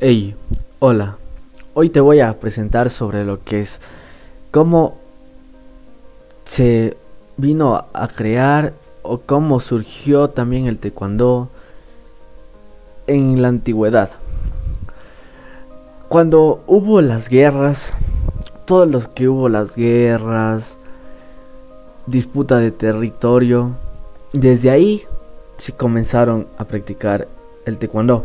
Hey, hola. Hoy te voy a presentar sobre lo que es cómo se vino a crear o cómo surgió también el taekwondo en la antigüedad. Cuando hubo las guerras, todos los que hubo las guerras, disputa de territorio, desde ahí se comenzaron a practicar el taekwondo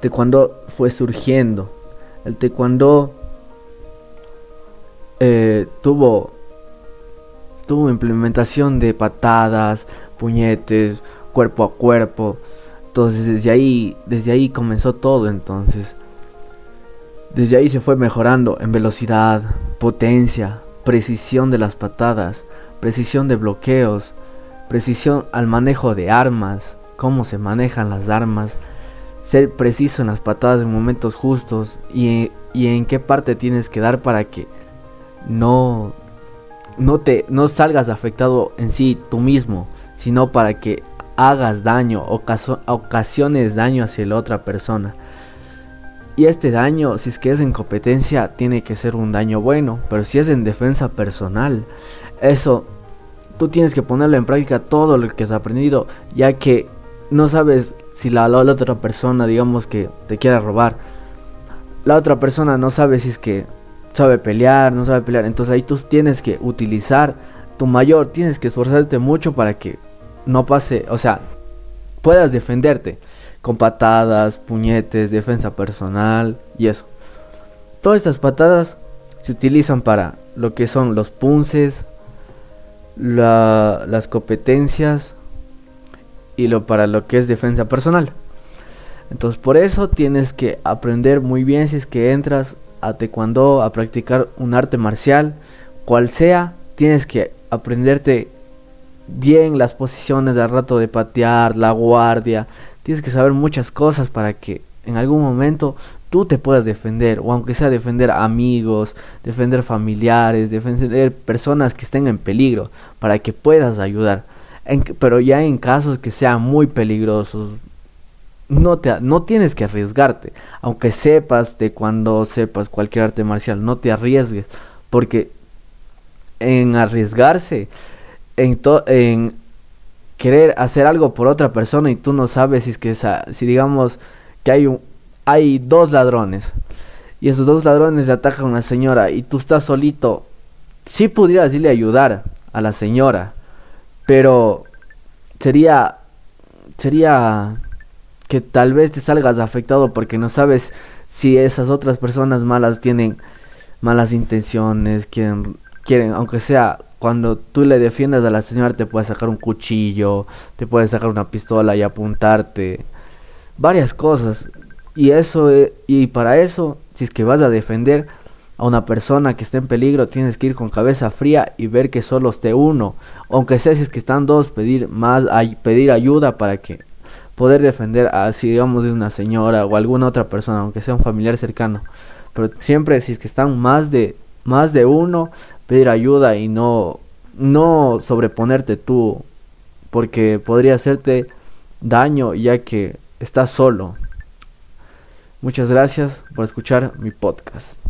taekwondo fue surgiendo. El taekwondo eh, tuvo tuvo implementación de patadas, puñetes, cuerpo a cuerpo. Entonces desde ahí, desde ahí comenzó todo entonces. Desde ahí se fue mejorando en velocidad, potencia, precisión de las patadas, precisión de bloqueos, precisión al manejo de armas, cómo se manejan las armas, ser preciso en las patadas en momentos justos y, en qué parte tienes que dar para que no, no, te, no salgas afectado en sí tú mismo, sino para que hagas daño, o ocasiones daño hacia la otra persona. Y este daño, si es que es en competencia, tiene que ser un daño bueno, pero si es en defensa personal, eso tú tienes que ponerlo en práctica todo lo que has aprendido, ya que no sabes si la, la, otra persona, digamos que te quiere robar. La otra persona no sabe si es que sabe pelear, no sabe pelear. Entonces ahí tú tienes que utilizar tu mayor, tienes que esforzarte mucho para que no pase, o sea, puedas defenderte con patadas, puñetes, defensa personal y eso. Todas estas patadas se utilizan para lo que son los punces, las competencias, y lo para lo que es defensa personal. Entonces por eso tienes que aprender muy bien si es que entras a taekwondo a practicar un arte marcial, cual sea, tienes que aprenderte bien las posiciones al rato de patear, la guardia, tienes que saber muchas cosas para que en algún momento tú te puedas defender, o aunque sea defender amigos, defender familiares, defender personas que estén en peligro, para que puedas ayudar pero ya en casos que sean muy peligrosos, no, te, no tienes que arriesgarte. Aunque sepas de cuando sepas cualquier arte marcial, no te arriesgues. Porque en arriesgarse, en, en querer hacer algo por otra persona y tú no sabes si es que si digamos que hay un, hay dos ladrones y esos dos ladrones le atacan a una señora y tú estás solito, sí pudieras irle a ayudar a la señora, pero sería sería que tal vez te salgas afectado porque no sabes si esas otras personas malas tienen malas intenciones, quieren quieren aunque sea cuando tú le defiendas a la señora te puede sacar un cuchillo, te puede sacar una pistola y apuntarte, varias cosas. Y eso e, y para eso, si es que vas a defender a una persona que esté en peligro, tienes que ir con cabeza fría y ver que solo esté uno, aunque sea si es que están dos, pedir más, pedir ayuda para que poder defender a si digamos de una señora o alguna otra persona, aunque sea un familiar cercano. Pero siempre si es que están más de más de uno, pedir ayuda y no no sobreponerte tú porque podría hacerte daño ya que estás solo. Muchas gracias por escuchar mi podcast.